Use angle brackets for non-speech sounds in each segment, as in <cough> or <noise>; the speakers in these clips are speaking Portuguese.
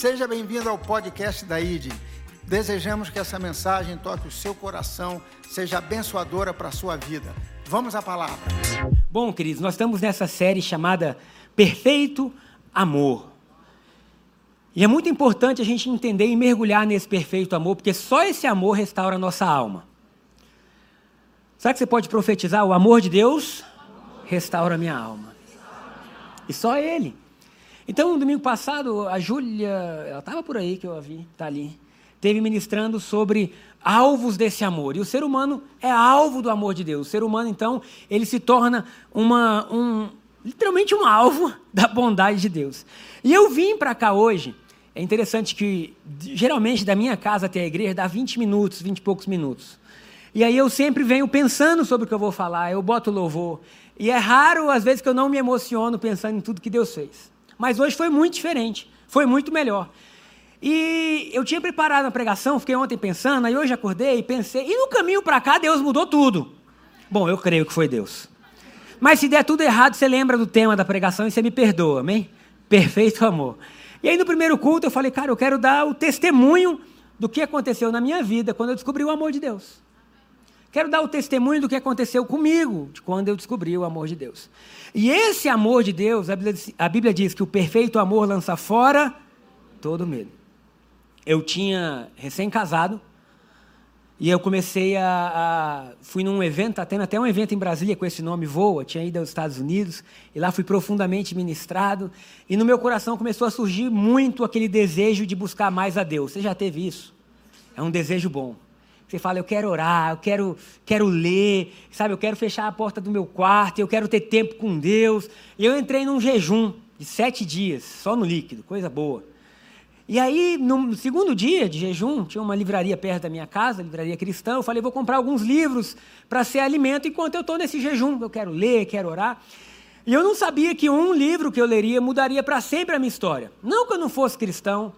Seja bem-vindo ao podcast da ID. Desejamos que essa mensagem toque o seu coração, seja abençoadora para a sua vida. Vamos à palavra. Bom, queridos, nós estamos nessa série chamada Perfeito Amor. E é muito importante a gente entender e mergulhar nesse perfeito amor, porque só esse amor restaura a nossa alma. Sabe que você pode profetizar? O amor de Deus restaura a minha alma. E só Ele. Então, domingo passado, a Júlia, ela estava por aí que eu a vi, está ali, teve ministrando sobre alvos desse amor. E o ser humano é alvo do amor de Deus. O ser humano, então, ele se torna uma, um, literalmente um alvo <laughs> da bondade de Deus. E eu vim para cá hoje. É interessante que, geralmente, da minha casa até a igreja dá 20 minutos, 20 e poucos minutos. E aí eu sempre venho pensando sobre o que eu vou falar, eu boto louvor. E é raro, às vezes, que eu não me emociono pensando em tudo que Deus fez. Mas hoje foi muito diferente, foi muito melhor. E eu tinha preparado a pregação, fiquei ontem pensando, aí hoje acordei e pensei, e no caminho para cá Deus mudou tudo. Bom, eu creio que foi Deus. Mas se der tudo errado, você lembra do tema da pregação e você me perdoa, amém? Perfeito amor. E aí no primeiro culto eu falei, cara, eu quero dar o testemunho do que aconteceu na minha vida quando eu descobri o amor de Deus. Quero dar o testemunho do que aconteceu comigo de quando eu descobri o amor de Deus. E esse amor de Deus, a Bíblia, a Bíblia diz que o perfeito amor lança fora todo medo. Eu tinha recém-casado e eu comecei a, a, Fui num evento, tá tendo até um evento em Brasília com esse nome, Voa, tinha ido aos Estados Unidos, e lá fui profundamente ministrado, e no meu coração começou a surgir muito aquele desejo de buscar mais a Deus. Você já teve isso? É um desejo bom. Você fala, eu quero orar, eu quero, quero ler, sabe? Eu quero fechar a porta do meu quarto, eu quero ter tempo com Deus. E eu entrei num jejum de sete dias, só no líquido, coisa boa. E aí, no segundo dia de jejum, tinha uma livraria perto da minha casa, livraria cristã. Eu falei, vou comprar alguns livros para ser alimento enquanto eu estou nesse jejum. Eu quero ler, quero orar. E eu não sabia que um livro que eu leria mudaria para sempre a minha história. Não que eu não fosse cristão,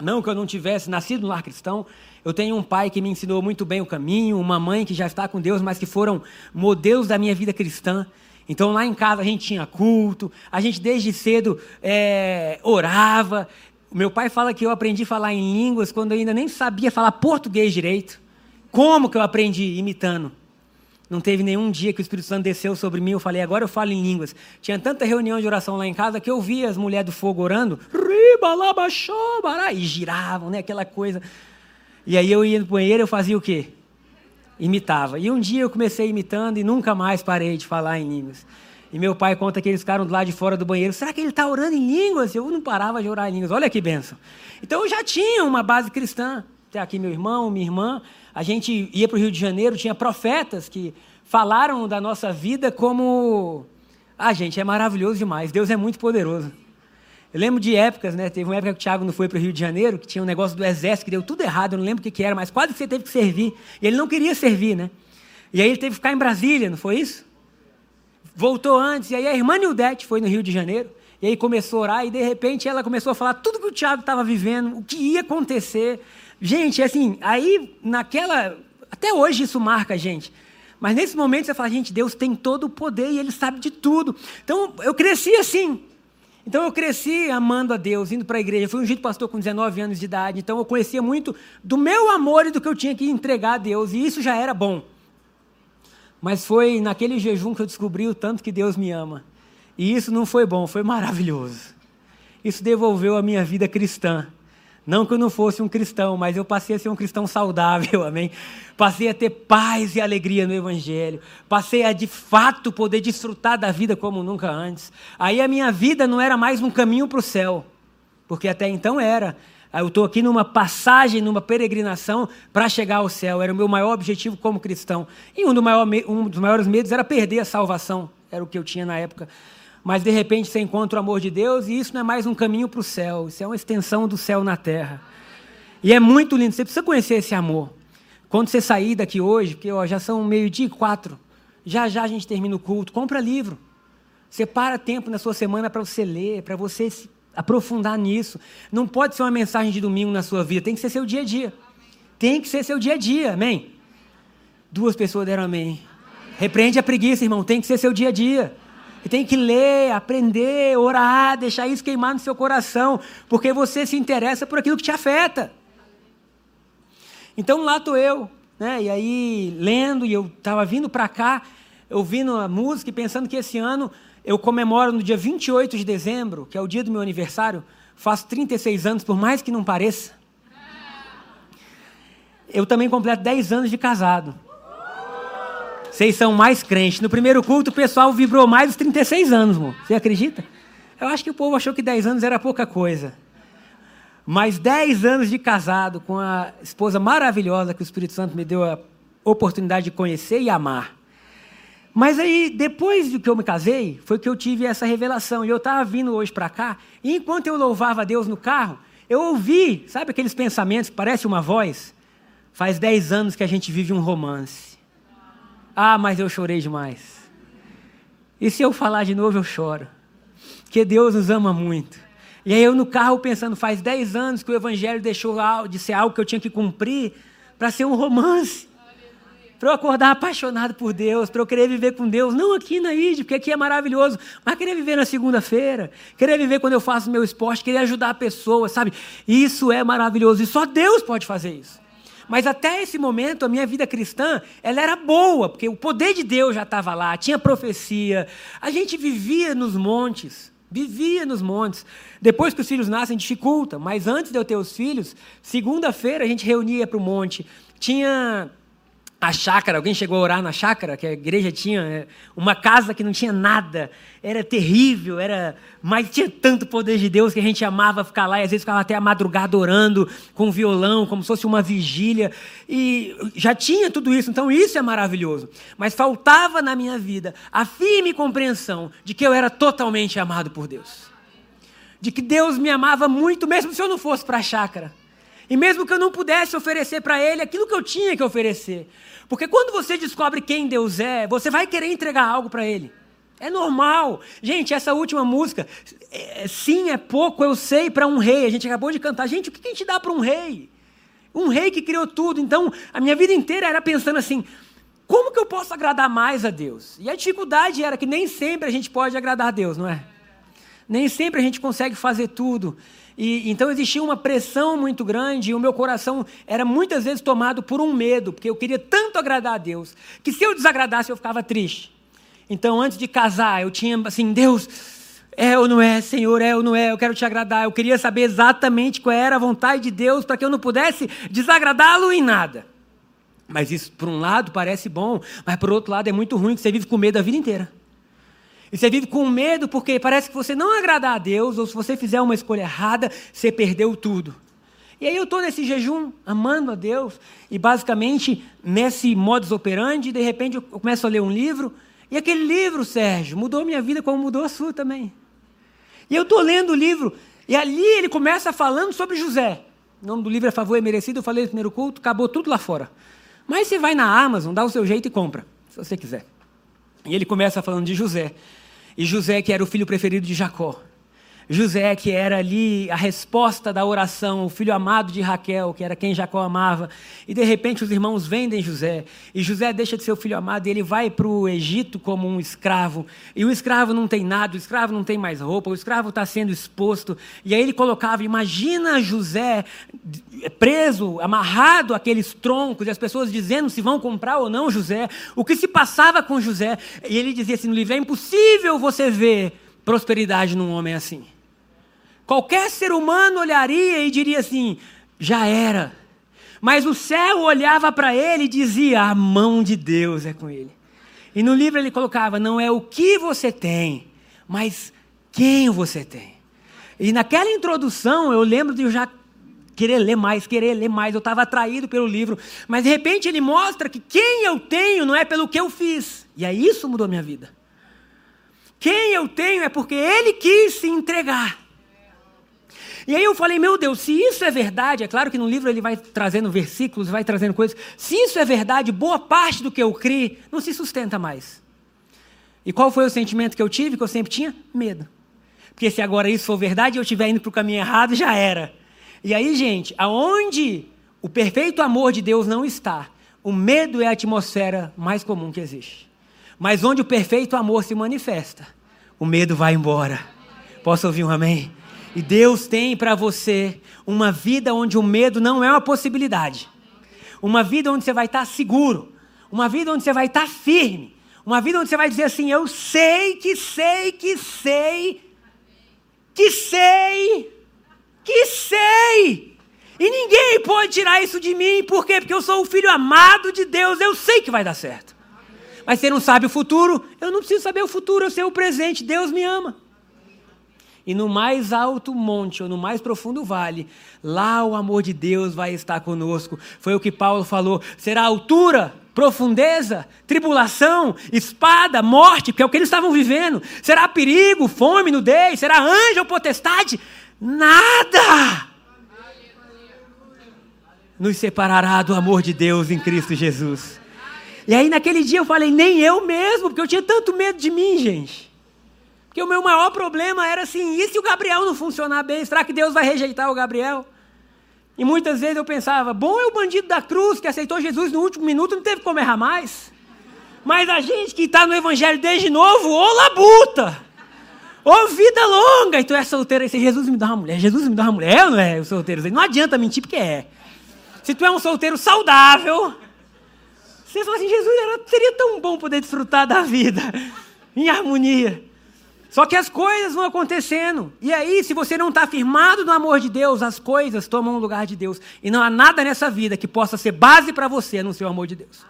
não que eu não tivesse nascido no lar cristão, eu tenho um pai que me ensinou muito bem o caminho, uma mãe que já está com Deus, mas que foram modelos da minha vida cristã. Então lá em casa a gente tinha culto, a gente desde cedo é, orava. Meu pai fala que eu aprendi a falar em línguas quando eu ainda nem sabia falar português direito. Como que eu aprendi? Imitando. Não teve nenhum dia que o Espírito Santo desceu sobre mim. Eu falei, agora eu falo em línguas. Tinha tanta reunião de oração lá em casa que eu via as mulheres do fogo orando. E giravam, né? Aquela coisa. E aí eu ia no banheiro, eu fazia o quê? Imitava. E um dia eu comecei imitando e nunca mais parei de falar em línguas. E meu pai conta que eles ficaram do lado de fora do banheiro. Será que ele está orando em línguas? Eu não parava de orar em línguas. Olha que benção. Então eu já tinha uma base cristã. Tem aqui meu irmão, minha irmã. A gente ia para o Rio de Janeiro, tinha profetas que falaram da nossa vida como. Ah, gente, é maravilhoso demais. Deus é muito poderoso. Eu lembro de épocas, né? Teve uma época que o Thiago não foi para o Rio de Janeiro, que tinha um negócio do exército que deu tudo errado, eu não lembro o que, que era, mas quase que você teve que servir. E ele não queria servir, né? E aí ele teve que ficar em Brasília, não foi isso? Voltou antes, e aí a irmã Nildete foi no Rio de Janeiro, e aí começou a orar, e de repente ela começou a falar tudo que o Thiago estava vivendo, o que ia acontecer. Gente, assim, aí naquela. Até hoje isso marca a gente. Mas nesse momento você fala, gente, Deus tem todo o poder e Ele sabe de tudo. Então eu cresci assim. Então eu cresci amando a Deus, indo para a igreja. Fui ungido pastor com 19 anos de idade. Então eu conhecia muito do meu amor e do que eu tinha que entregar a Deus. E isso já era bom. Mas foi naquele jejum que eu descobri o tanto que Deus me ama. E isso não foi bom, foi maravilhoso. Isso devolveu a minha vida cristã. Não que eu não fosse um cristão, mas eu passei a ser um cristão saudável, <laughs> amém? Passei a ter paz e alegria no Evangelho. Passei a, de fato, poder desfrutar da vida como nunca antes. Aí a minha vida não era mais um caminho para o céu, porque até então era. Eu estou aqui numa passagem, numa peregrinação para chegar ao céu. Era o meu maior objetivo como cristão. E um, do maior, um dos maiores medos era perder a salvação. Era o que eu tinha na época mas de repente você encontra o amor de Deus e isso não é mais um caminho para o céu, isso é uma extensão do céu na terra. E é muito lindo, você precisa conhecer esse amor. Quando você sair daqui hoje, porque ó, já são meio-dia e quatro, já já a gente termina o culto, compra livro. Separa tempo na sua semana para você ler, para você se aprofundar nisso. Não pode ser uma mensagem de domingo na sua vida, tem que ser seu dia a dia. Tem que ser seu dia a dia, amém? Duas pessoas deram amém. Repreende a preguiça, irmão, tem que ser seu dia a dia. E tem que ler, aprender, orar, deixar isso queimar no seu coração, porque você se interessa por aquilo que te afeta. Então lá estou eu, né? E aí lendo, e eu estava vindo para cá, ouvindo a música e pensando que esse ano eu comemoro no dia 28 de dezembro, que é o dia do meu aniversário, faço 36 anos, por mais que não pareça. Eu também completo 10 anos de casado. Vocês são mais crentes. No primeiro culto, o pessoal vibrou mais dos 36 anos, amor. Você acredita? Eu acho que o povo achou que 10 anos era pouca coisa. Mas 10 anos de casado com a esposa maravilhosa que o Espírito Santo me deu a oportunidade de conhecer e amar. Mas aí, depois de que eu me casei, foi que eu tive essa revelação. E eu estava vindo hoje para cá, e enquanto eu louvava a Deus no carro, eu ouvi, sabe aqueles pensamentos que parece uma voz? Faz 10 anos que a gente vive um romance. Ah, mas eu chorei demais. E se eu falar de novo, eu choro. Porque Deus nos ama muito. E aí eu no carro pensando, faz 10 anos que o Evangelho deixou de ser algo que eu tinha que cumprir para ser um romance. Para eu acordar apaixonado por Deus, para eu querer viver com Deus, não aqui na ID, porque aqui é maravilhoso, mas querer viver na segunda-feira, querer viver quando eu faço meu esporte, querer ajudar pessoas, sabe? Isso é maravilhoso e só Deus pode fazer isso. Mas até esse momento, a minha vida cristã, ela era boa, porque o poder de Deus já estava lá, tinha profecia. A gente vivia nos montes, vivia nos montes. Depois que os filhos nascem, dificulta, mas antes de eu ter os filhos, segunda-feira a gente reunia para o monte. Tinha a chácara, alguém chegou a orar na chácara, que a igreja tinha é, uma casa que não tinha nada, era terrível, era, mas tinha tanto poder de Deus que a gente amava ficar lá e às vezes ficava até a madrugada orando com violão, como se fosse uma vigília, e já tinha tudo isso, então isso é maravilhoso. Mas faltava na minha vida a firme compreensão de que eu era totalmente amado por Deus. De que Deus me amava muito, mesmo se eu não fosse para a chácara. E mesmo que eu não pudesse oferecer para Ele aquilo que eu tinha que oferecer. Porque quando você descobre quem Deus é, você vai querer entregar algo para Ele. É normal. Gente, essa última música, é, sim, é pouco, eu sei, para um rei. A gente acabou de cantar. Gente, o que a gente dá para um rei? Um rei que criou tudo. Então, a minha vida inteira era pensando assim: como que eu posso agradar mais a Deus? E a dificuldade era que nem sempre a gente pode agradar a Deus, não é? Nem sempre a gente consegue fazer tudo. E, então existia uma pressão muito grande e o meu coração era muitas vezes tomado por um medo, porque eu queria tanto agradar a Deus, que se eu desagradasse eu ficava triste. Então antes de casar, eu tinha assim, Deus, é ou não é, Senhor, é ou não é, eu quero te agradar. Eu queria saber exatamente qual era a vontade de Deus para que eu não pudesse desagradá-lo em nada. Mas isso, por um lado, parece bom, mas por outro lado é muito ruim, que você vive com medo a vida inteira. E você vive com medo porque parece que você não agradar a Deus, ou se você fizer uma escolha errada, você perdeu tudo. E aí eu estou nesse jejum, amando a Deus, e basicamente nesse modus operandi, de repente eu começo a ler um livro, e aquele livro, Sérgio, mudou minha vida como mudou a sua também. E eu estou lendo o livro, e ali ele começa falando sobre José. O nome do livro é Favor e Merecido, eu falei no primeiro culto, acabou tudo lá fora. Mas você vai na Amazon, dá o seu jeito e compra, se você quiser. E ele começa falando de José. E José, que era o filho preferido de Jacó. José, que era ali a resposta da oração, o filho amado de Raquel, que era quem Jacó amava. E de repente os irmãos vendem José. E José deixa de ser o filho amado e ele vai para o Egito como um escravo. E o escravo não tem nada, o escravo não tem mais roupa, o escravo está sendo exposto. E aí ele colocava: imagina José preso, amarrado àqueles troncos, e as pessoas dizendo se vão comprar ou não José. O que se passava com José? E ele dizia assim no livro: é impossível você ver prosperidade num homem assim. Qualquer ser humano olharia e diria assim: já era. Mas o céu olhava para ele e dizia: a mão de Deus é com ele. E no livro ele colocava: não é o que você tem, mas quem você tem. E naquela introdução eu lembro de eu já querer ler mais, querer ler mais, eu estava atraído pelo livro, mas de repente ele mostra que quem eu tenho não é pelo que eu fiz. E aí isso mudou a minha vida. Quem eu tenho é porque ele quis se entregar. E aí eu falei, meu Deus, se isso é verdade, é claro que no livro ele vai trazendo versículos, vai trazendo coisas. Se isso é verdade, boa parte do que eu criei não se sustenta mais. E qual foi o sentimento que eu tive, que eu sempre tinha? Medo. Porque se agora isso for verdade e eu estiver indo para o caminho errado, já era. E aí, gente, aonde o perfeito amor de Deus não está, o medo é a atmosfera mais comum que existe. Mas onde o perfeito amor se manifesta, o medo vai embora. Posso ouvir um amém? E Deus tem para você uma vida onde o medo não é uma possibilidade. Uma vida onde você vai estar seguro. Uma vida onde você vai estar firme. Uma vida onde você vai dizer assim: Eu sei que sei que sei, que sei, que sei. E ninguém pode tirar isso de mim, por quê? Porque eu sou o filho amado de Deus, eu sei que vai dar certo. Mas você não sabe o futuro? Eu não preciso saber o futuro, eu sei o presente, Deus me ama. E no mais alto monte, ou no mais profundo vale, lá o amor de Deus vai estar conosco. Foi o que Paulo falou. Será altura, profundeza, tribulação, espada, morte, que é o que eles estavam vivendo. Será perigo, fome, nudez, será anjo ou potestade? Nada! Nos separará do amor de Deus em Cristo Jesus. E aí naquele dia eu falei, nem eu mesmo, porque eu tinha tanto medo de mim, gente. Porque o meu maior problema era assim, e se o Gabriel não funcionar bem? Será que Deus vai rejeitar o Gabriel? E muitas vezes eu pensava, bom é o bandido da cruz que aceitou Jesus no último minuto, não teve como errar mais. Mas a gente que está no Evangelho desde novo, ô labuta! Ô vida longa! E tu é solteiro aí, Jesus me dá uma mulher, Jesus me dá uma mulher, não é? O solteiro, não adianta mentir porque é. Se tu é um solteiro saudável, você fala assim, Jesus, era, seria tão bom poder desfrutar da vida em harmonia. Só que as coisas vão acontecendo. E aí, se você não está firmado no amor de Deus, as coisas tomam o lugar de Deus. E não há nada nessa vida que possa ser base para você no seu amor de Deus.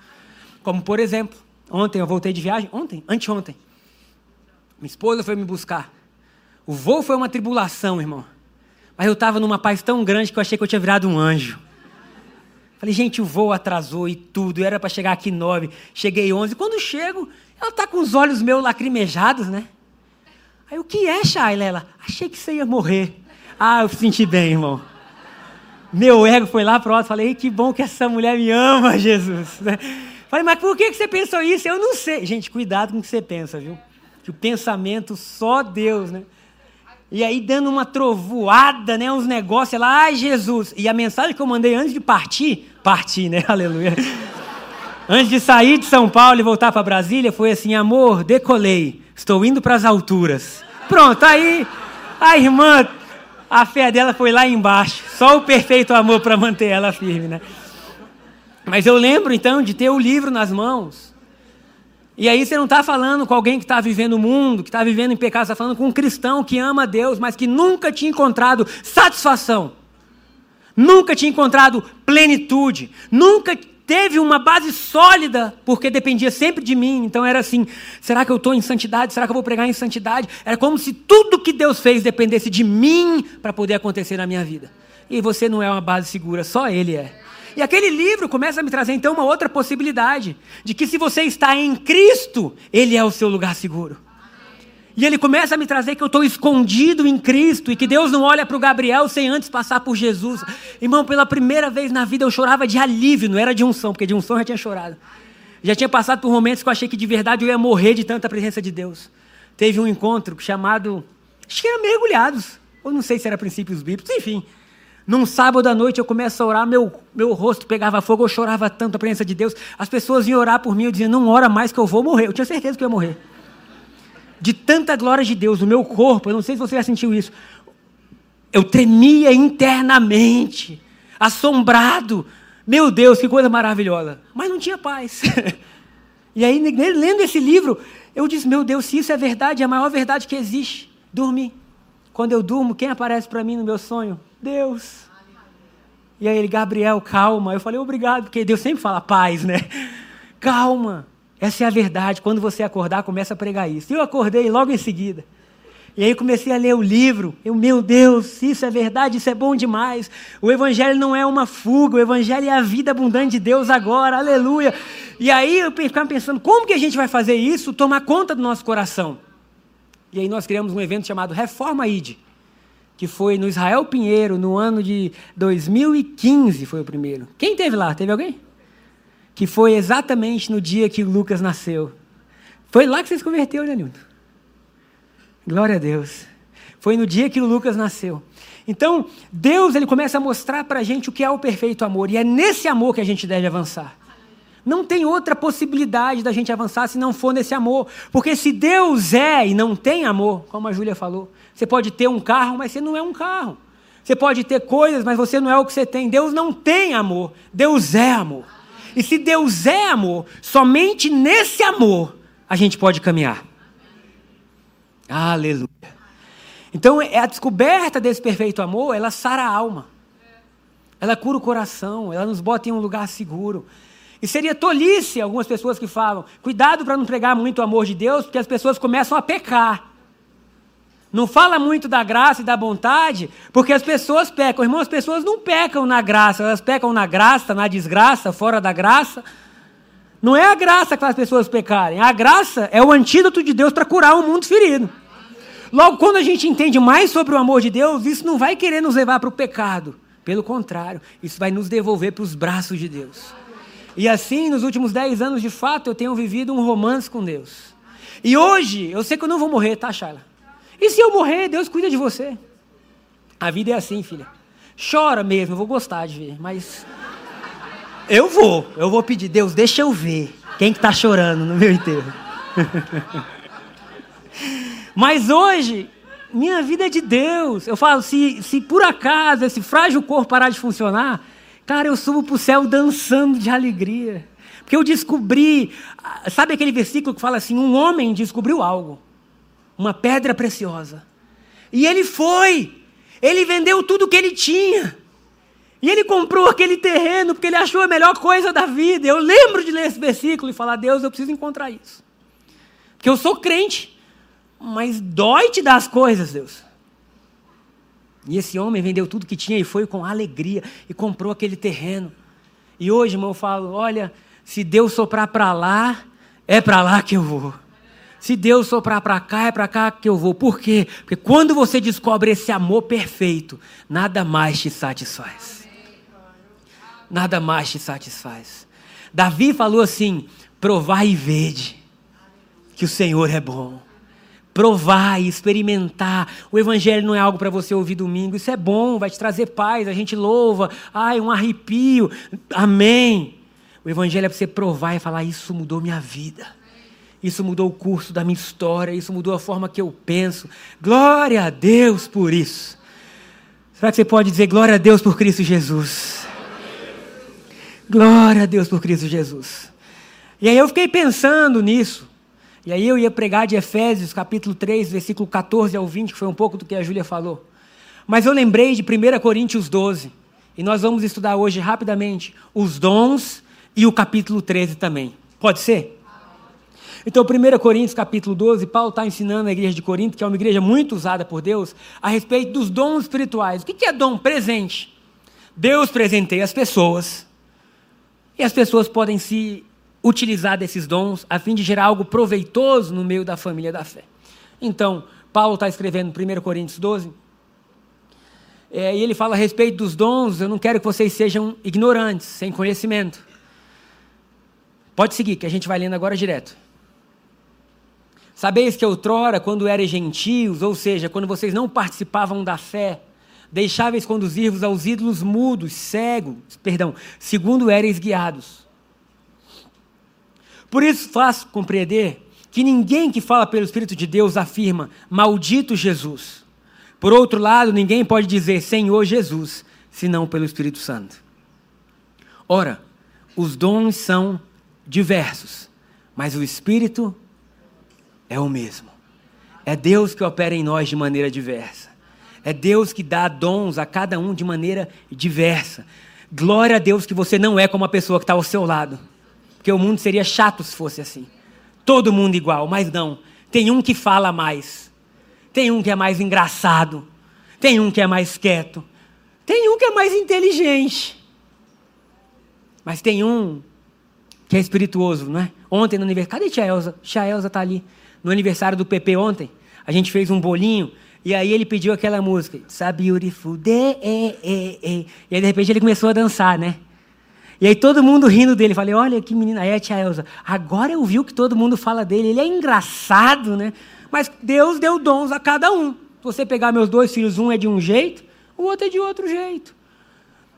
Como, por exemplo, ontem eu voltei de viagem. Ontem? Anteontem. Minha esposa foi me buscar. O voo foi uma tribulação, irmão. Mas eu estava numa paz tão grande que eu achei que eu tinha virado um anjo. Falei, gente, o voo atrasou e tudo. Era para chegar aqui nove. Cheguei onze. Quando chego, ela está com os olhos meus lacrimejados, né? Aí, o que é, Shaila? Ela, achei que você ia morrer. Ah, eu senti bem, irmão. Meu ego foi lá pro alto. Falei, que bom que essa mulher me ama, <laughs> Jesus. Falei, mas por que você pensou isso? Eu não sei. Gente, cuidado com o que você pensa, viu? Que o pensamento só Deus, né? E aí dando uma trovoada, né? Uns negócios lá, ai Jesus. E a mensagem que eu mandei antes de partir, partir, né? <laughs> Aleluia. Antes de sair de São Paulo e voltar para Brasília, foi assim: amor, decolei. Estou indo para as alturas. Pronto, aí a irmã, a fé dela foi lá embaixo. Só o perfeito amor para manter ela firme, né? Mas eu lembro então de ter o livro nas mãos. E aí você não está falando com alguém que está vivendo o mundo, que está vivendo em pecado, está falando com um cristão que ama Deus, mas que nunca tinha encontrado satisfação, nunca tinha encontrado plenitude, nunca teve uma base sólida, porque dependia sempre de mim. Então era assim: será que eu estou em santidade? Será que eu vou pregar em santidade? Era como se tudo que Deus fez dependesse de mim para poder acontecer na minha vida. E você não é uma base segura, só Ele é. E aquele livro começa a me trazer então uma outra possibilidade: de que se você está em Cristo, Ele é o seu lugar seguro. E ele começa a me trazer que eu estou escondido em Cristo e que Deus não olha para o Gabriel sem antes passar por Jesus. Irmão, pela primeira vez na vida eu chorava de alívio, não era de unção, porque de unção eu já tinha chorado. Já tinha passado por momentos que eu achei que de verdade eu ia morrer de tanta presença de Deus. Teve um encontro chamado, acho que era mergulhados, ou não sei se era princípios bíblicos, enfim. Num sábado à noite eu começo a orar, meu, meu rosto pegava fogo, eu chorava tanto a presença de Deus. As pessoas iam orar por mim, eu dizia, não ora mais que eu vou morrer. Eu tinha certeza que eu ia morrer de tanta glória de Deus no meu corpo, eu não sei se você já sentiu isso, eu tremia internamente, assombrado. Meu Deus, que coisa maravilhosa. Mas não tinha paz. <laughs> e aí, lendo esse livro, eu disse: Meu Deus, se isso é verdade, é a maior verdade que existe. Dormir. Quando eu durmo, quem aparece para mim no meu sonho? Deus. E aí ele, Gabriel, calma. Eu falei, obrigado, porque Deus sempre fala paz, né? <laughs> Calma. Essa é a verdade. Quando você acordar, começa a pregar isso. Eu acordei logo em seguida. E aí comecei a ler o livro. Eu, meu Deus, isso é verdade, isso é bom demais. O Evangelho não é uma fuga, o Evangelho é a vida abundante de Deus agora, aleluia. E aí eu ficava pensando, como que a gente vai fazer isso, tomar conta do nosso coração? E aí nós criamos um evento chamado Reforma ID, que foi no Israel Pinheiro, no ano de 2015 foi o primeiro. Quem teve lá? Teve alguém? Que foi exatamente no dia que Lucas nasceu. Foi lá que você se converteu, né, Nilton? Glória a Deus. Foi no dia que Lucas nasceu. Então, Deus ele começa a mostrar para a gente o que é o perfeito amor. E é nesse amor que a gente deve avançar. Não tem outra possibilidade da gente avançar se não for nesse amor. Porque se Deus é e não tem amor, como a Júlia falou, você pode ter um carro, mas você não é um carro. Você pode ter coisas, mas você não é o que você tem. Deus não tem amor. Deus é amor. E se Deus é amor, somente nesse amor a gente pode caminhar. Aleluia. Então, é a descoberta desse perfeito amor, ela sara a alma. Ela cura o coração, ela nos bota em um lugar seguro. E seria tolice algumas pessoas que falam: cuidado para não pregar muito o amor de Deus, porque as pessoas começam a pecar. Não fala muito da graça e da vontade, porque as pessoas pecam. Irmão, as pessoas não pecam na graça, elas pecam na graça, na desgraça, fora da graça. Não é a graça que faz as pessoas pecarem. A graça é o antídoto de Deus para curar o um mundo ferido. Logo, quando a gente entende mais sobre o amor de Deus, isso não vai querer nos levar para o pecado. Pelo contrário, isso vai nos devolver para os braços de Deus. E assim, nos últimos dez anos, de fato, eu tenho vivido um romance com Deus. E hoje, eu sei que eu não vou morrer, tá, Charla? E se eu morrer, Deus cuida de você. A vida é assim, filha. Chora mesmo, eu vou gostar de ver, mas. Eu vou, eu vou pedir, Deus, deixa eu ver quem que está chorando no meu enterro. <laughs> mas hoje, minha vida é de Deus. Eu falo, se, se por acaso esse frágil corpo parar de funcionar, cara, eu subo para o céu dançando de alegria. Porque eu descobri, sabe aquele versículo que fala assim: um homem descobriu algo, uma pedra preciosa. E ele foi, ele vendeu tudo que ele tinha. E ele comprou aquele terreno porque ele achou a melhor coisa da vida. Eu lembro de ler esse versículo e falar: Deus, eu preciso encontrar isso. Porque eu sou crente. Mas dói te dar as coisas, Deus. E esse homem vendeu tudo que tinha e foi com alegria e comprou aquele terreno. E hoje, irmão, eu falo: olha, se Deus soprar para lá, é para lá que eu vou. Se Deus soprar para cá, é para cá que eu vou. Por quê? Porque quando você descobre esse amor perfeito, nada mais te satisfaz. Nada mais te satisfaz. Davi falou assim: provar e vede que o Senhor é bom provar e experimentar. O evangelho não é algo para você ouvir domingo. Isso é bom, vai te trazer paz. A gente louva. Ai, um arrepio. Amém. O evangelho é para você provar e falar: Isso mudou minha vida. Isso mudou o curso da minha história. Isso mudou a forma que eu penso. Glória a Deus por isso. Será que você pode dizer glória a Deus por Cristo Jesus? Glória a Deus por Cristo Jesus. E aí eu fiquei pensando nisso. E aí eu ia pregar de Efésios, capítulo 3, versículo 14 ao 20, que foi um pouco do que a Júlia falou. Mas eu lembrei de 1 Coríntios 12, e nós vamos estudar hoje rapidamente os dons e o capítulo 13 também. Pode ser? Então, 1 Coríntios capítulo 12, Paulo está ensinando a igreja de Corinto, que é uma igreja muito usada por Deus, a respeito dos dons espirituais. O que é dom? Presente. Deus presenteia as pessoas, e as pessoas podem se utilizar desses dons a fim de gerar algo proveitoso no meio da família da fé. Então, Paulo está escrevendo em 1 Coríntios 12, é, e ele fala a respeito dos dons, eu não quero que vocês sejam ignorantes, sem conhecimento. Pode seguir, que a gente vai lendo agora direto. Sabeis que outrora, quando eres gentios, ou seja, quando vocês não participavam da fé, deixáveis conduzir-vos aos ídolos mudos, cegos, perdão, segundo eres guiados por isso faço compreender que ninguém que fala pelo Espírito de Deus afirma, maldito Jesus. Por outro lado, ninguém pode dizer Senhor Jesus, senão pelo Espírito Santo. Ora, os dons são diversos, mas o Espírito é o mesmo. É Deus que opera em nós de maneira diversa. É Deus que dá dons a cada um de maneira diversa. Glória a Deus que você não é como a pessoa que está ao seu lado. Porque o mundo seria chato se fosse assim. Todo mundo igual, mas não. Tem um que fala mais. Tem um que é mais engraçado. Tem um que é mais quieto. Tem um que é mais inteligente. Mas tem um que é espirituoso, não é? Ontem no aniversário. Cadê Tia Elza? Tia Elza está ali. No aniversário do PP ontem, a gente fez um bolinho. E aí ele pediu aquela música. It's beautiful day. E aí de repente ele começou a dançar, né? E aí todo mundo rindo dele. Falei, olha que menina. Aí a tia Elza, agora eu vi o que todo mundo fala dele. Ele é engraçado, né? Mas Deus deu dons a cada um. Se você pegar meus dois filhos, um é de um jeito, o outro é de outro jeito.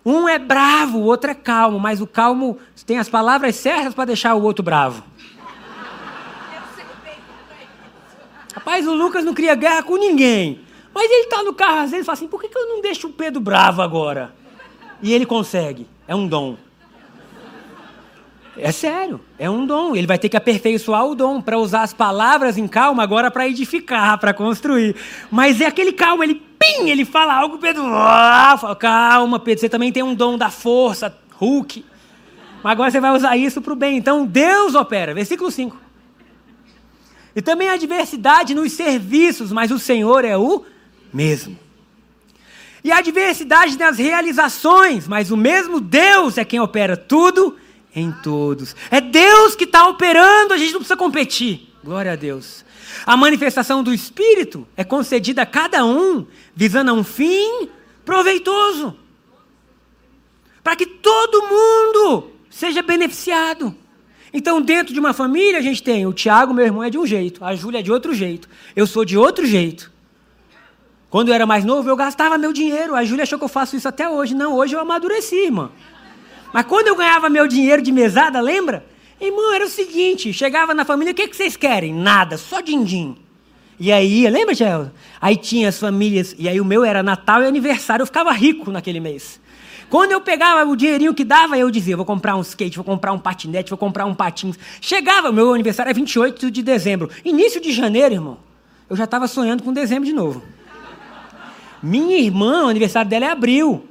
Um é bravo, o outro é calmo, mas o calmo tem as palavras certas para deixar o outro bravo. Rapaz, o Lucas não cria guerra com ninguém. Mas ele está no carro às vezes e fala assim: por que, que eu não deixo o Pedro bravo agora? E ele consegue. É um dom. É sério, é um dom. Ele vai ter que aperfeiçoar o dom para usar as palavras em calma agora para edificar, para construir. Mas é aquele calma, ele pim, ele fala algo, Pedro, ah, calma, Pedro, você também tem um dom da força, Hulk. Mas agora você vai usar isso para o bem. Então Deus opera. Versículo 5. E também a diversidade nos serviços, mas o Senhor é o mesmo. E a diversidade nas realizações, mas o mesmo Deus é quem opera tudo em todos. É Deus que está operando, a gente não precisa competir. Glória a Deus. A manifestação do Espírito é concedida a cada um, visando a um fim proveitoso. Para que todo mundo seja beneficiado. Então, dentro de uma família, a gente tem o Tiago, meu irmão, é de um jeito, a Júlia é de outro jeito, eu sou de outro jeito. Quando eu era mais novo, eu gastava meu dinheiro. A Júlia achou que eu faço isso até hoje. Não, hoje eu amadureci, irmão. Mas quando eu ganhava meu dinheiro de mesada, lembra? Irmão, era o seguinte: chegava na família, o que, que vocês querem? Nada, só din-din. E aí, lembra, Gel? Aí tinha as famílias, e aí o meu era Natal e aniversário, eu ficava rico naquele mês. Quando eu pegava o dinheirinho que dava, eu dizia: vou comprar um skate, vou comprar um patinete, vou comprar um patins. Chegava, meu aniversário é 28 de dezembro. Início de janeiro, irmão, eu já estava sonhando com dezembro de novo. Minha irmã, o aniversário dela é abril.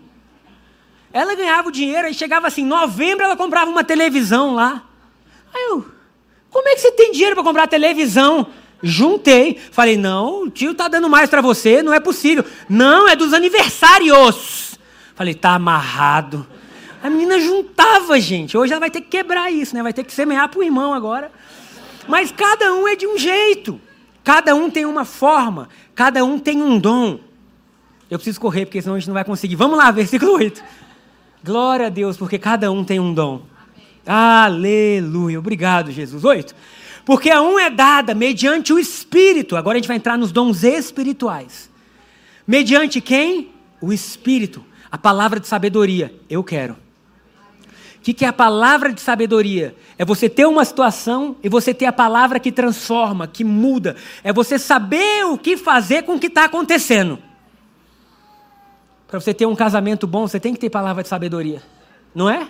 Ela ganhava o dinheiro, aí chegava assim, novembro ela comprava uma televisão lá. Aí eu, como é que você tem dinheiro para comprar televisão? Juntei. Falei, não, o tio tá dando mais para você, não é possível. Não, é dos aniversários. Falei, tá amarrado. A menina juntava, gente. Hoje ela vai ter que quebrar isso, né? Vai ter que semear pro irmão agora. Mas cada um é de um jeito. Cada um tem uma forma. Cada um tem um dom. Eu preciso correr, porque senão a gente não vai conseguir. Vamos lá, <laughs> versículo 8. Glória a Deus, porque cada um tem um dom. Aleluia. Obrigado, Jesus. 8. Porque a um é dada mediante o Espírito. Agora a gente vai entrar nos dons espirituais. Mediante quem? O Espírito. A palavra de sabedoria. Eu quero. O que, que é a palavra de sabedoria? É você ter uma situação e você ter a palavra que transforma, que muda. É você saber o que fazer com o que está acontecendo. Para você ter um casamento bom, você tem que ter palavra de sabedoria. Não é?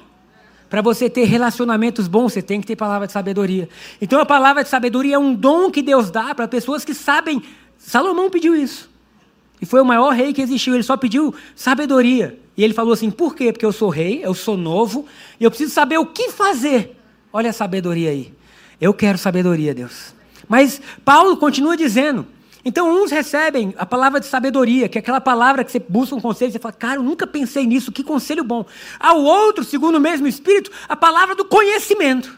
Para você ter relacionamentos bons, você tem que ter palavra de sabedoria. Então a palavra de sabedoria é um dom que Deus dá para pessoas que sabem. Salomão pediu isso. E foi o maior rei que existiu. Ele só pediu sabedoria. E ele falou assim: por quê? Porque eu sou rei, eu sou novo, e eu preciso saber o que fazer. Olha a sabedoria aí. Eu quero sabedoria, Deus. Mas Paulo continua dizendo: então, uns recebem a palavra de sabedoria, que é aquela palavra que você busca um conselho e você fala, cara, eu nunca pensei nisso, que conselho bom. Ao outro, segundo o mesmo Espírito, a palavra do conhecimento,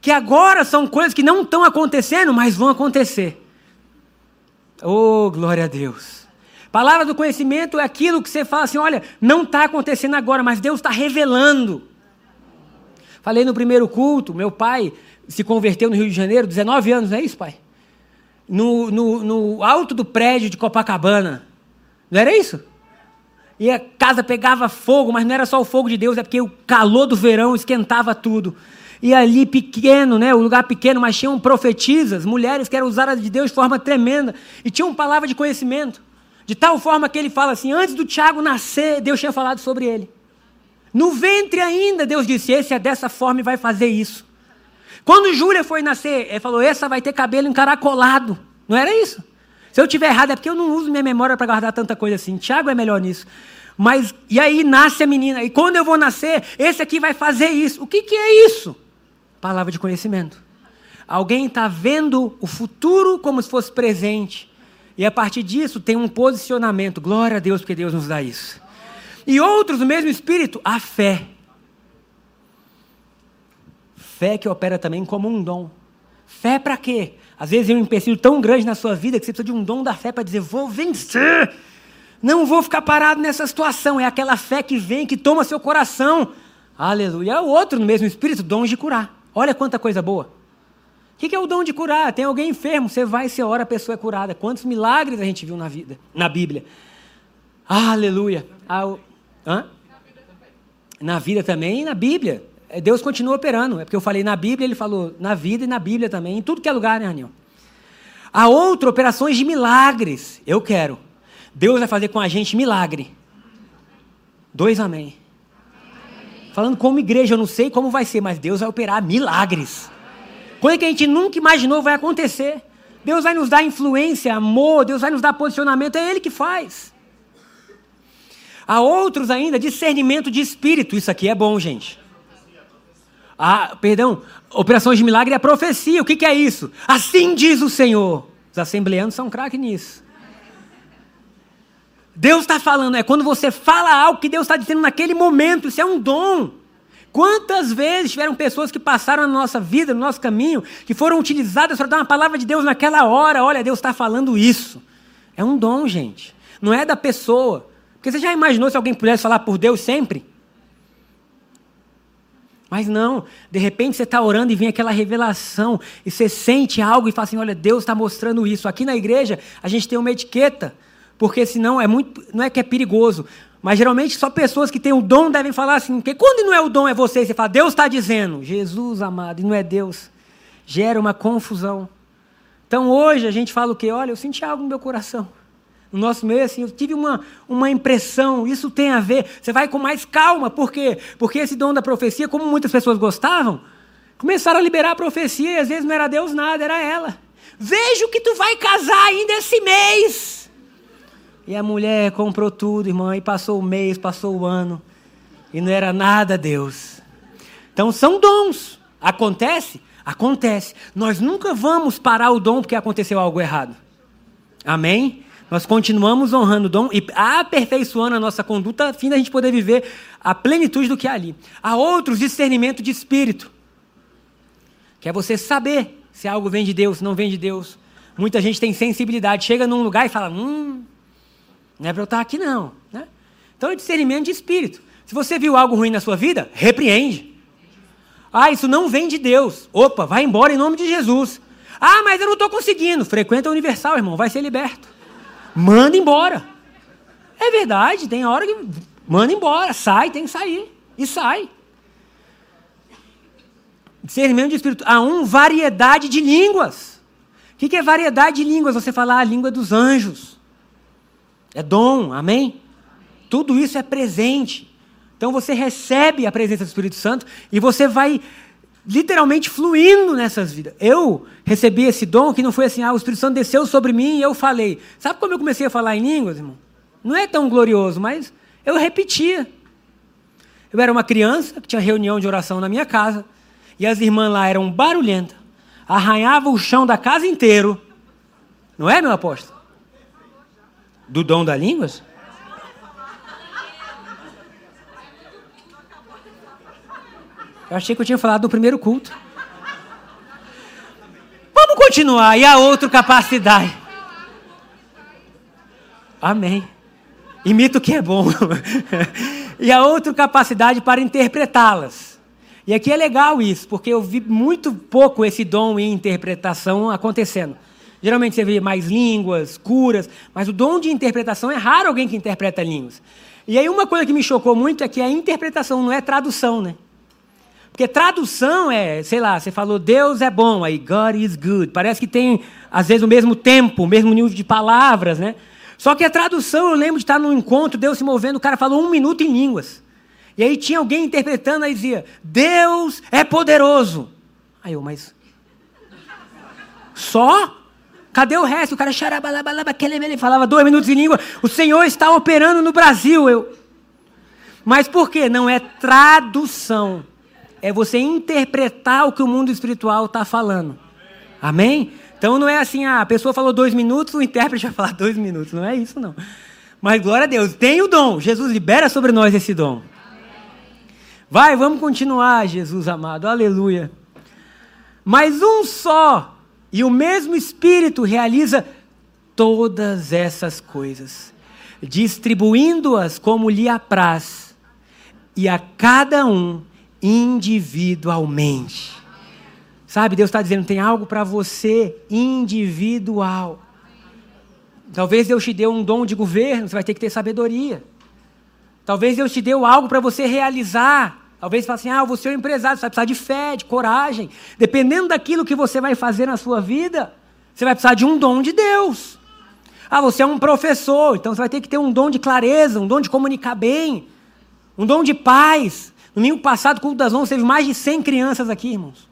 que agora são coisas que não estão acontecendo, mas vão acontecer. Oh, glória a Deus. Palavra do conhecimento é aquilo que você fala assim: olha, não está acontecendo agora, mas Deus está revelando. Falei no primeiro culto, meu pai se converteu no Rio de Janeiro, 19 anos, não é isso, pai? no, no, no alto do prédio de Copacabana. Não era isso? E a casa pegava fogo, mas não era só o fogo de Deus, é porque o calor do verão esquentava tudo. E ali pequeno, né, o lugar pequeno, mas tinham profetisas, mulheres que eram usadas de Deus de forma tremenda e tinham palavra de conhecimento. De tal forma que ele fala assim: antes do Tiago nascer, Deus tinha falado sobre ele. No ventre ainda, Deus disse: esse é dessa forma e vai fazer isso. Quando Júlia foi nascer, ele falou: essa vai ter cabelo encaracolado. Não era isso? Se eu tiver errado, é porque eu não uso minha memória para guardar tanta coisa assim. Tiago é melhor nisso. Mas, e aí nasce a menina. E quando eu vou nascer, esse aqui vai fazer isso. O que, que é isso? Palavra de conhecimento. Alguém está vendo o futuro como se fosse presente. E a partir disso tem um posicionamento. Glória a Deus, porque Deus nos dá isso. E outros, o mesmo espírito, a fé. Fé que opera também como um dom. Fé para quê? Às vezes é um empecilho tão grande na sua vida que você precisa de um dom da fé para dizer: vou vencer. Não vou ficar parado nessa situação. É aquela fé que vem, que toma seu coração. Aleluia. O outro no mesmo espírito, dom de curar. Olha quanta coisa boa. O que é o dom de curar? Tem alguém enfermo, você vai, você ora, a pessoa é curada. Quantos milagres a gente viu na vida, na Bíblia? Aleluia. Ah, Hã? na vida também e na Bíblia. É, Deus continua operando. É porque eu falei na Bíblia, ele falou na vida e na Bíblia também, em tudo que é lugar, né, Raniel? A outra, operações de milagres. Eu quero. Deus vai fazer com a gente milagre. Dois amém. Falando como igreja, eu não sei como vai ser, mas Deus vai operar milagres. Coisa que a gente nunca imaginou vai acontecer. Deus vai nos dar influência, amor, Deus vai nos dar posicionamento, é Ele que faz. Há outros ainda, discernimento de espírito. Isso aqui é bom, gente. Ah, perdão, operações de milagre é profecia. O que, que é isso? Assim diz o Senhor. Os assembleanos são craques nisso. Deus está falando, é quando você fala algo que Deus está dizendo naquele momento, isso é um dom. Quantas vezes tiveram pessoas que passaram na nossa vida, no nosso caminho, que foram utilizadas para dar uma palavra de Deus naquela hora? Olha, Deus está falando isso. É um dom, gente. Não é da pessoa. Porque você já imaginou se alguém pudesse falar por Deus sempre? Mas não, de repente você está orando e vem aquela revelação, e você sente algo e fala assim: olha, Deus está mostrando isso. Aqui na igreja a gente tem uma etiqueta, porque senão é muito. Não é que é perigoso, mas geralmente só pessoas que têm o dom devem falar assim, porque quando não é o dom, é você, você fala, Deus está dizendo, Jesus amado, e não é Deus. Gera uma confusão. Então hoje a gente fala o quê? Olha, eu senti algo no meu coração no nosso meio, assim, eu tive uma, uma impressão, isso tem a ver, você vai com mais calma, por quê? Porque esse dom da profecia, como muitas pessoas gostavam, começaram a liberar a profecia, e às vezes não era Deus nada, era ela. Vejo que tu vai casar ainda esse mês. E a mulher comprou tudo, irmã, e passou o mês, passou o ano, e não era nada Deus. Então são dons. Acontece? Acontece. Nós nunca vamos parar o dom porque aconteceu algo errado. Amém? Nós continuamos honrando o dom e aperfeiçoando a nossa conduta a fim da gente poder viver a plenitude do que há ali. Há outros discernimento de espírito, que é você saber se algo vem de Deus, não vem de Deus. Muita gente tem sensibilidade, chega num lugar e fala: Hum, não é para eu estar aqui não. Né? Então é discernimento de espírito. Se você viu algo ruim na sua vida, repreende. Ah, isso não vem de Deus. Opa, vai embora em nome de Jesus. Ah, mas eu não estou conseguindo. Frequenta a Universal, irmão, vai ser liberto. Manda embora. É verdade, tem hora que manda embora, sai, tem que sair. E sai. Discernimento de espírito. Há um variedade de línguas. O que é variedade de línguas? Você falar a língua dos anjos. É dom, amém? Tudo isso é presente. Então você recebe a presença do Espírito Santo e você vai literalmente fluindo nessas vidas. Eu recebi esse dom que não foi assim, ah, o Espírito Santo desceu sobre mim e eu falei. Sabe como eu comecei a falar em línguas, irmão? Não é tão glorioso, mas eu repetia. Eu era uma criança que tinha reunião de oração na minha casa e as irmãs lá eram barulhentas, arranhavam o chão da casa inteiro. Não é, meu apóstolo? Do dom da línguas? Eu achei que eu tinha falado do primeiro culto. Vamos continuar. E a outra capacidade. Amém. Imita o que é bom. <laughs> e a outra capacidade para interpretá-las. E aqui é legal isso, porque eu vi muito pouco esse dom em interpretação acontecendo. Geralmente você vê mais línguas, curas, mas o dom de interpretação é raro alguém que interpreta línguas. E aí uma coisa que me chocou muito é que a interpretação não é tradução, né? Porque tradução é, sei lá, você falou Deus é bom, aí God is good. Parece que tem, às vezes, o mesmo tempo, o mesmo nível de palavras, né? Só que a tradução, eu lembro de estar num encontro, Deus se movendo, o cara falou um minuto em línguas. E aí tinha alguém interpretando, aí dizia, Deus é poderoso. Aí eu, mas. Só? Cadê o resto? O cara ele falava dois minutos em língua. O Senhor está operando no Brasil. Eu. Mas por quê? Não é tradução é você interpretar o que o mundo espiritual está falando. Amém? Então não é assim, ah, a pessoa falou dois minutos, o intérprete vai falar dois minutos. Não é isso, não. Mas glória a Deus, tem o dom. Jesus libera sobre nós esse dom. Vai, vamos continuar, Jesus amado. Aleluia. Mas um só e o mesmo Espírito realiza todas essas coisas, distribuindo-as como lhe apraz, e a cada um individualmente. Sabe, Deus está dizendo: tem algo para você individual. Talvez Deus te dê um dom de governo, você vai ter que ter sabedoria. Talvez Deus te deu algo para você realizar. Talvez você fale assim: ah, você é um empresário, você vai precisar de fé, de coragem. Dependendo daquilo que você vai fazer na sua vida, você vai precisar de um dom de Deus. Ah, você é um professor, então você vai ter que ter um dom de clareza, um dom de comunicar bem, um dom de paz. No domingo passado, culto das onze, teve mais de 100 crianças aqui, irmãos.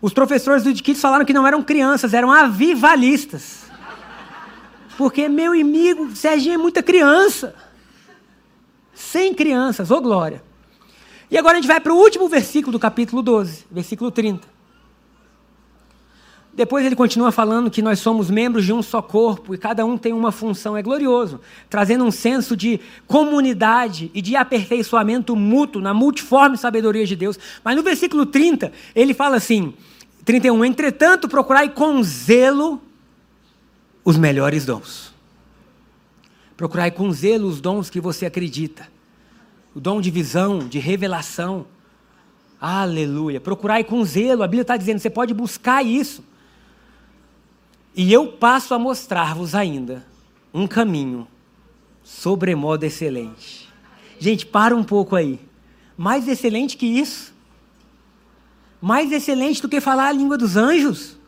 Os professores do Kids falaram que não eram crianças, eram avivalistas. Porque meu amigo, Serginho é muita criança. 100 crianças, ô glória. E agora a gente vai para o último versículo do capítulo 12, versículo 30. Depois ele continua falando que nós somos membros de um só corpo e cada um tem uma função, é glorioso, trazendo um senso de comunidade e de aperfeiçoamento mútuo na multiforme sabedoria de Deus. Mas no versículo 30, ele fala assim: 31, entretanto, procurai com zelo os melhores dons. Procurai com zelo os dons que você acredita. O dom de visão, de revelação. Aleluia. Procurai com zelo. A Bíblia está dizendo, você pode buscar isso. E eu passo a mostrar-vos ainda um caminho sobremodo excelente. Gente, para um pouco aí. Mais excelente que isso? Mais excelente do que falar a língua dos anjos?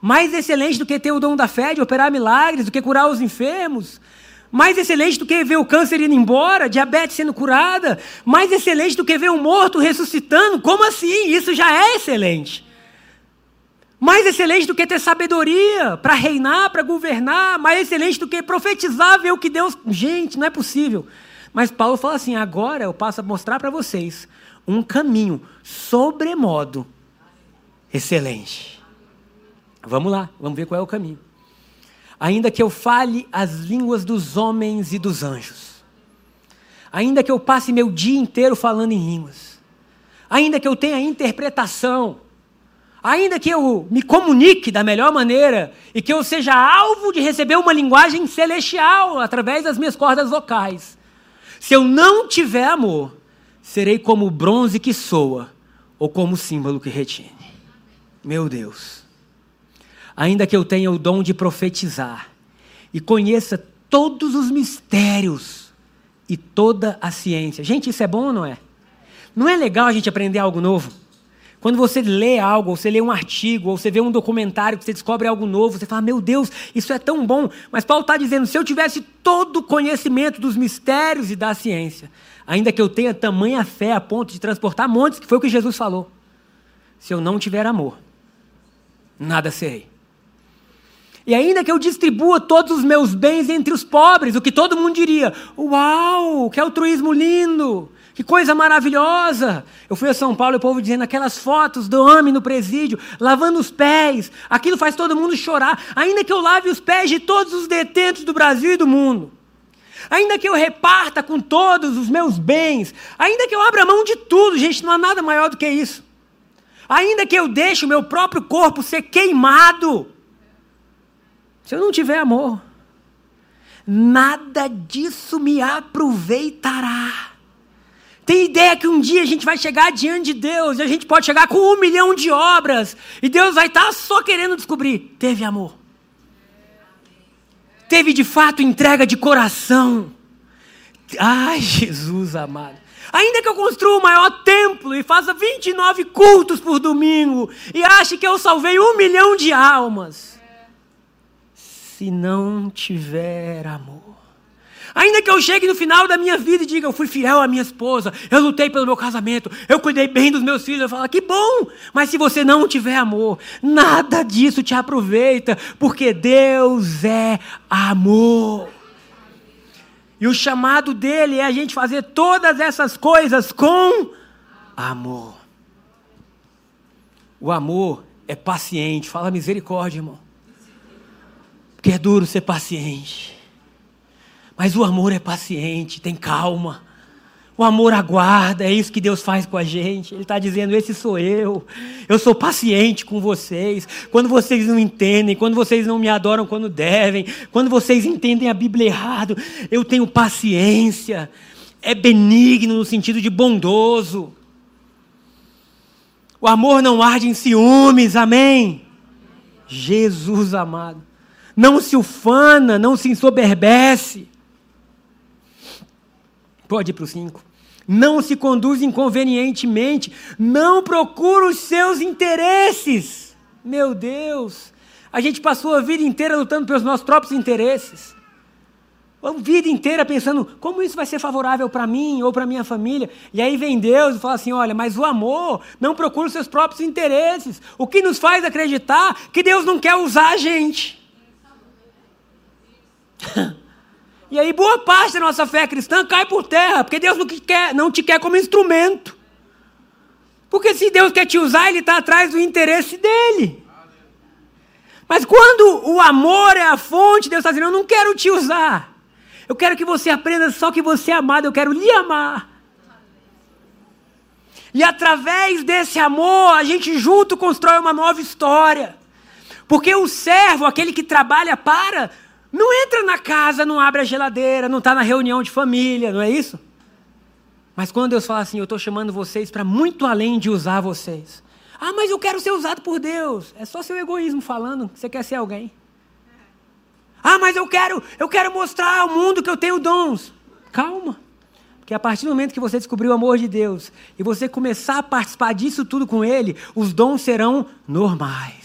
Mais excelente do que ter o dom da fé, de operar milagres, do que curar os enfermos? Mais excelente do que ver o câncer indo embora, diabetes sendo curada? Mais excelente do que ver o morto ressuscitando? Como assim? Isso já é excelente. Mais excelente do que ter sabedoria para reinar, para governar, mais excelente do que profetizar, ver o que Deus. Gente, não é possível. Mas Paulo fala assim: agora eu passo a mostrar para vocês um caminho sobremodo excelente. Vamos lá, vamos ver qual é o caminho. Ainda que eu fale as línguas dos homens e dos anjos, ainda que eu passe meu dia inteiro falando em línguas, ainda que eu tenha interpretação, ainda que eu me comunique da melhor maneira e que eu seja alvo de receber uma linguagem celestial através das minhas cordas vocais, se eu não tiver amor, serei como o bronze que soa ou como o símbolo que retine. Meu Deus. Ainda que eu tenha o dom de profetizar e conheça todos os mistérios e toda a ciência. Gente, isso é bom ou não é? Não é legal a gente aprender algo novo? Quando você lê algo, ou você lê um artigo, ou você vê um documentário que você descobre algo novo, você fala, meu Deus, isso é tão bom. Mas Paulo está dizendo: se eu tivesse todo o conhecimento dos mistérios e da ciência, ainda que eu tenha tamanha fé a ponto de transportar montes, que foi o que Jesus falou, se eu não tiver amor, nada serei. E ainda que eu distribua todos os meus bens entre os pobres, o que todo mundo diria: Uau, que altruísmo lindo! Que coisa maravilhosa! Eu fui a São Paulo e o povo dizendo aquelas fotos do homem no presídio, lavando os pés. Aquilo faz todo mundo chorar. Ainda que eu lave os pés de todos os detentos do Brasil e do mundo. Ainda que eu reparta com todos os meus bens. Ainda que eu abra mão de tudo, gente, não há nada maior do que isso. Ainda que eu deixe o meu próprio corpo ser queimado. Se eu não tiver amor, nada disso me aproveitará. Tem ideia que um dia a gente vai chegar diante de Deus e a gente pode chegar com um milhão de obras e Deus vai estar só querendo descobrir: teve amor. Teve de fato entrega de coração. Ai, Jesus amado. Ainda que eu construa o maior templo e faça 29 cultos por domingo e ache que eu salvei um milhão de almas, se não tiver amor, Ainda que eu chegue no final da minha vida e diga, eu fui fiel à minha esposa, eu lutei pelo meu casamento, eu cuidei bem dos meus filhos, eu falo, que bom! Mas se você não tiver amor, nada disso te aproveita, porque Deus é amor. E o chamado dele é a gente fazer todas essas coisas com amor. O amor é paciente, fala misericórdia, irmão. Porque é duro ser paciente. Mas o amor é paciente, tem calma. O amor aguarda, é isso que Deus faz com a gente. Ele está dizendo: Esse sou eu. Eu sou paciente com vocês. Quando vocês não entendem, quando vocês não me adoram quando devem, quando vocês entendem a Bíblia errado, eu tenho paciência. É benigno no sentido de bondoso. O amor não arde em ciúmes, amém? Jesus amado. Não se ufana, não se ensoberbece Pode ir para o 5. Não se conduz inconvenientemente, não procura os seus interesses. Meu Deus, a gente passou a vida inteira lutando pelos nossos próprios interesses. A vida inteira pensando como isso vai ser favorável para mim ou para minha família. E aí vem Deus e fala assim: olha, mas o amor não procura os seus próprios interesses. O que nos faz acreditar que Deus não quer usar a gente. <laughs> e aí boa parte da nossa fé cristã cai por terra, porque Deus não, quer, não te quer como instrumento. Porque se Deus quer te usar, Ele está atrás do interesse dele. Mas quando o amor é a fonte, Deus está dizendo: Eu não quero te usar. Eu quero que você aprenda só que você é amado, eu quero lhe amar. E através desse amor, a gente junto constrói uma nova história. Porque o servo, aquele que trabalha para, não entra na casa, não abre a geladeira, não está na reunião de família, não é isso? Mas quando Deus fala assim, eu estou chamando vocês para muito além de usar vocês. Ah, mas eu quero ser usado por Deus. É só seu egoísmo falando que você quer ser alguém. Ah, mas eu quero, eu quero mostrar ao mundo que eu tenho dons. Calma. Porque a partir do momento que você descobrir o amor de Deus e você começar a participar disso tudo com Ele, os dons serão normais.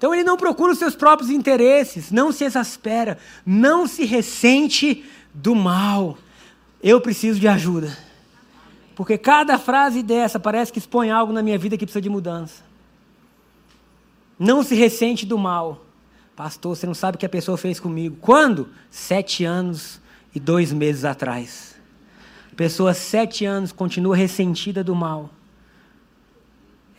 Então ele não procura os seus próprios interesses, não se exaspera, não se ressente do mal. Eu preciso de ajuda. Porque cada frase dessa parece que expõe algo na minha vida que precisa de mudança. Não se ressente do mal. Pastor, você não sabe o que a pessoa fez comigo. Quando? Sete anos e dois meses atrás. A pessoa, sete anos, continua ressentida do mal.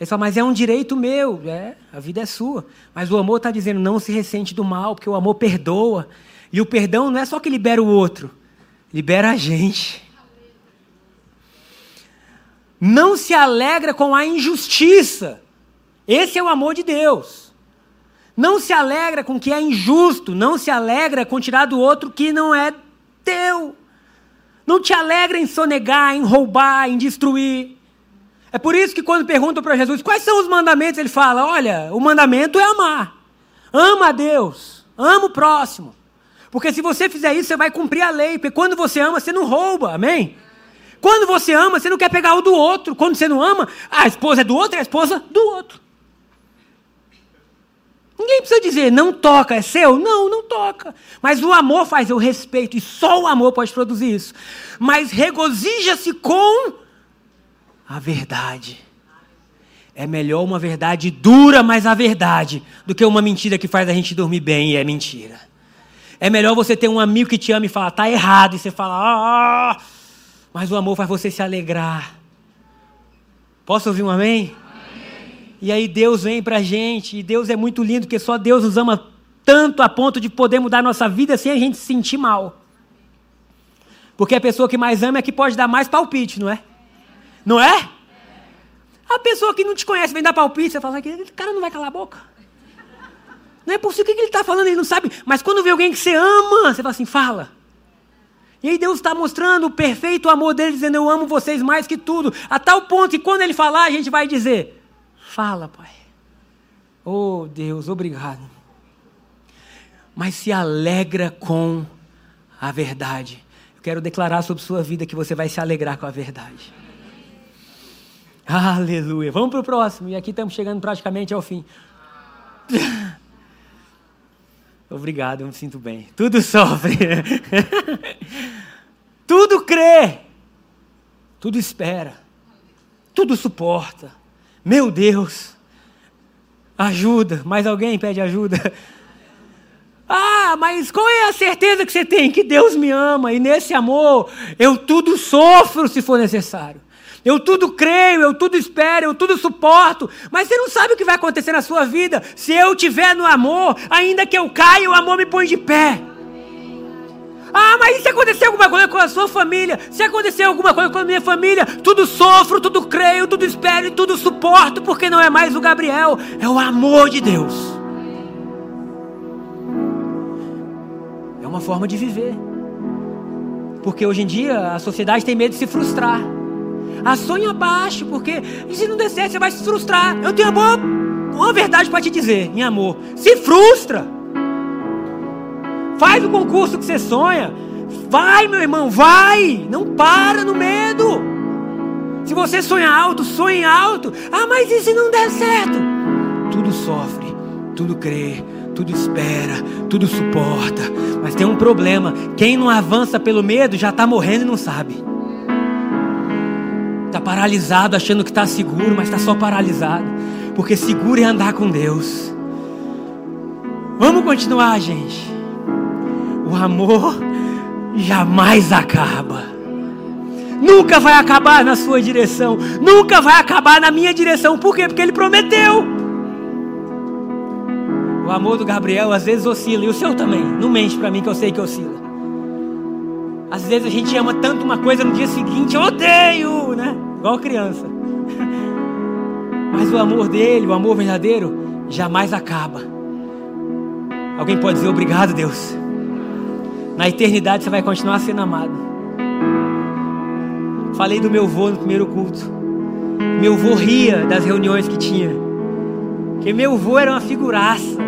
Ele fala, mas é um direito meu. É, a vida é sua. Mas o amor está dizendo, não se ressente do mal, porque o amor perdoa. E o perdão não é só que libera o outro, libera a gente. Não se alegra com a injustiça. Esse é o amor de Deus. Não se alegra com o que é injusto, não se alegra com tirar do outro que não é teu. Não te alegra em sonegar, em roubar, em destruir. É por isso que quando perguntam para Jesus quais são os mandamentos, ele fala: olha, o mandamento é amar. Ama a Deus, ama o próximo. Porque se você fizer isso, você vai cumprir a lei. Porque quando você ama, você não rouba, amém? Quando você ama, você não quer pegar o do outro. Quando você não ama, a esposa é do outro, a esposa do outro. Ninguém precisa dizer, não toca, é seu? Não, não toca. Mas o amor faz, eu respeito, e só o amor pode produzir isso. Mas regozija-se com a verdade. É melhor uma verdade dura, mas a verdade, do que uma mentira que faz a gente dormir bem e é mentira. É melhor você ter um amigo que te ama e falar, tá errado, e você fala, ah, mas o amor faz você se alegrar. Posso ouvir um amém? E aí Deus vem para a gente, e Deus é muito lindo, porque só Deus nos ama tanto a ponto de poder mudar nossa vida sem a gente se sentir mal. Porque a pessoa que mais ama é que pode dar mais palpite, não é? Não é? A pessoa que não te conhece vem dar palpite, você fala, aquele cara não vai calar a boca. Não é possível, o que ele está falando? Ele não sabe. Mas quando vê alguém que você ama, você fala assim, fala. E aí Deus está mostrando o perfeito amor dele, dizendo, eu amo vocês mais que tudo. A tal ponto que quando ele falar, a gente vai dizer, Fala, Pai. Oh, Deus, obrigado. Mas se alegra com a verdade. Eu quero declarar sobre sua vida que você vai se alegrar com a verdade. Aleluia. Vamos para o próximo. E aqui estamos chegando praticamente ao fim. <laughs> Obrigado, eu me sinto bem. Tudo sofre. <laughs> Tudo crê. Tudo espera. Tudo suporta. Meu Deus, ajuda. Mais alguém pede ajuda? <laughs> Ah, mas qual é a certeza que você tem? Que Deus me ama e nesse amor eu tudo sofro se for necessário. Eu tudo creio, eu tudo espero, eu tudo suporto. Mas você não sabe o que vai acontecer na sua vida. Se eu tiver no amor, ainda que eu caia, o amor me põe de pé. Ah, mas e se acontecer alguma coisa com a sua família? Se acontecer alguma coisa com a minha família, tudo sofro, tudo creio, tudo espero e tudo suporto, porque não é mais o Gabriel, é o amor de Deus. É uma forma de viver. Porque hoje em dia a sociedade tem medo de se frustrar. A sonha abaixo, porque se não der certo, você vai se frustrar. Eu tenho uma boa uma verdade para te dizer, em amor. Se frustra. Faz o concurso que você sonha. Vai, meu irmão, vai! Não para no medo. Se você sonha alto, sonhe alto. Ah, mas e se não der certo? Tudo sofre, tudo crê, tudo espera, tudo suporta. Mas tem um problema: quem não avança pelo medo já está morrendo e não sabe. Está paralisado, achando que está seguro, mas está só paralisado. Porque seguro é andar com Deus. Vamos continuar, gente. O amor jamais acaba. Nunca vai acabar na sua direção. Nunca vai acabar na minha direção. Por quê? Porque ele prometeu. O amor do Gabriel às vezes oscila. E o seu também. Não mente para mim que eu sei que oscila. Às vezes a gente ama tanto uma coisa no dia seguinte, eu odeio, né? Igual criança. <laughs> Mas o amor dele, o amor verdadeiro, jamais acaba. Alguém pode dizer obrigado, Deus. Na eternidade você vai continuar sendo amado. Falei do meu avô no primeiro culto. Meu avô ria das reuniões que tinha. Porque meu avô era uma figuraça.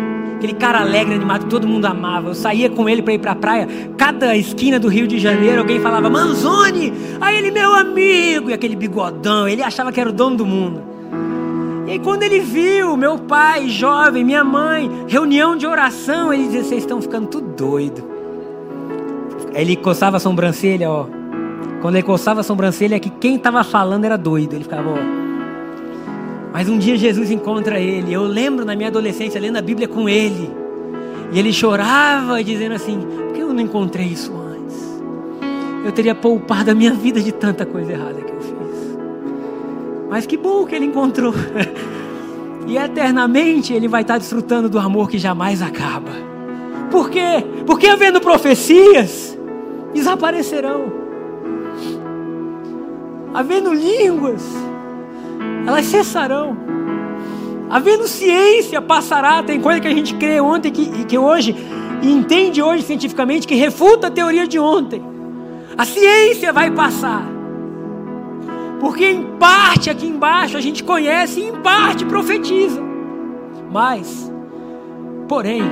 Aquele cara alegre, animado, que todo mundo amava. Eu saía com ele para ir para a praia. Cada esquina do Rio de Janeiro, alguém falava, Manzoni! Aí ele, meu amigo! E aquele bigodão. Ele achava que era o dono do mundo. E aí, quando ele viu meu pai, jovem, minha mãe, reunião de oração, ele dizia: Vocês estão ficando tudo doido. Aí ele coçava a sobrancelha, ó. Quando ele coçava a sobrancelha, é que quem estava falando era doido. Ele ficava, ó. Mas um dia Jesus encontra ele. Eu lembro na minha adolescência lendo a Bíblia com ele. E ele chorava, dizendo assim: Por que eu não encontrei isso antes? Eu teria poupado a minha vida de tanta coisa errada que eu fiz. Mas que bom que ele encontrou. <laughs> e eternamente ele vai estar desfrutando do amor que jamais acaba. Por quê? Porque havendo profecias, desaparecerão havendo línguas, elas cessarão. Havendo ciência, passará. Tem coisa que a gente crê ontem que, que hoje, e entende hoje cientificamente, que refuta a teoria de ontem. A ciência vai passar. Porque em parte aqui embaixo a gente conhece e em parte profetiza. Mas, porém,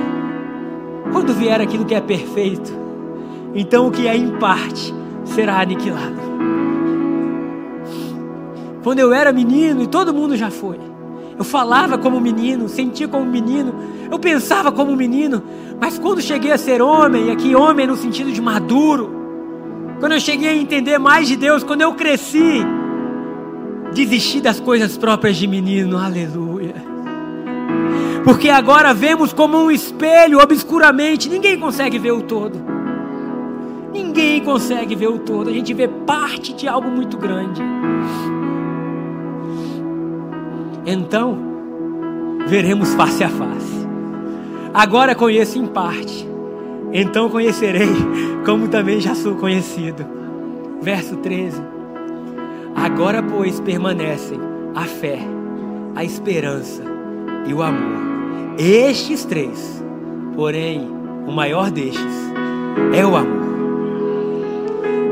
quando vier aquilo que é perfeito, então o que é em parte será aniquilado. Quando eu era menino, e todo mundo já foi. Eu falava como menino, sentia como menino, eu pensava como menino, mas quando cheguei a ser homem, e aqui homem no sentido de maduro, quando eu cheguei a entender mais de Deus, quando eu cresci, desisti das coisas próprias de menino, aleluia. Porque agora vemos como um espelho, obscuramente, ninguém consegue ver o todo. Ninguém consegue ver o todo, a gente vê parte de algo muito grande. Então, veremos face a face. Agora conheço em parte, então conhecerei <laughs> como também já sou conhecido. Verso 13. Agora, pois, permanecem a fé, a esperança e o amor. Estes três, porém, o maior destes é o amor.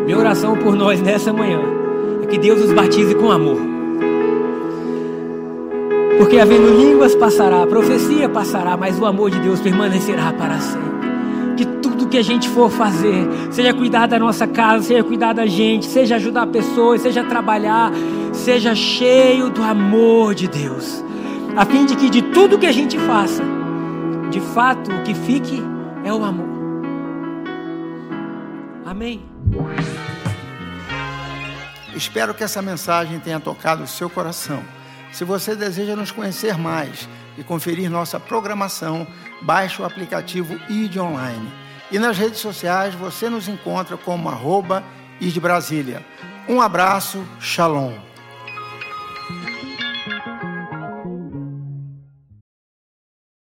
Minha oração por nós nessa manhã é que Deus os batize com amor porque havendo línguas passará, a profecia passará, mas o amor de Deus permanecerá para sempre. Que tudo que a gente for fazer, seja cuidar da nossa casa, seja cuidar da gente, seja ajudar pessoas, seja trabalhar, seja cheio do amor de Deus. A fim de que de tudo que a gente faça, de fato o que fique é o amor. Amém. Espero que essa mensagem tenha tocado o seu coração. Se você deseja nos conhecer mais e conferir nossa programação, baixe o aplicativo ID Online. E nas redes sociais você nos encontra como arroba ID Brasília. Um abraço, shalom.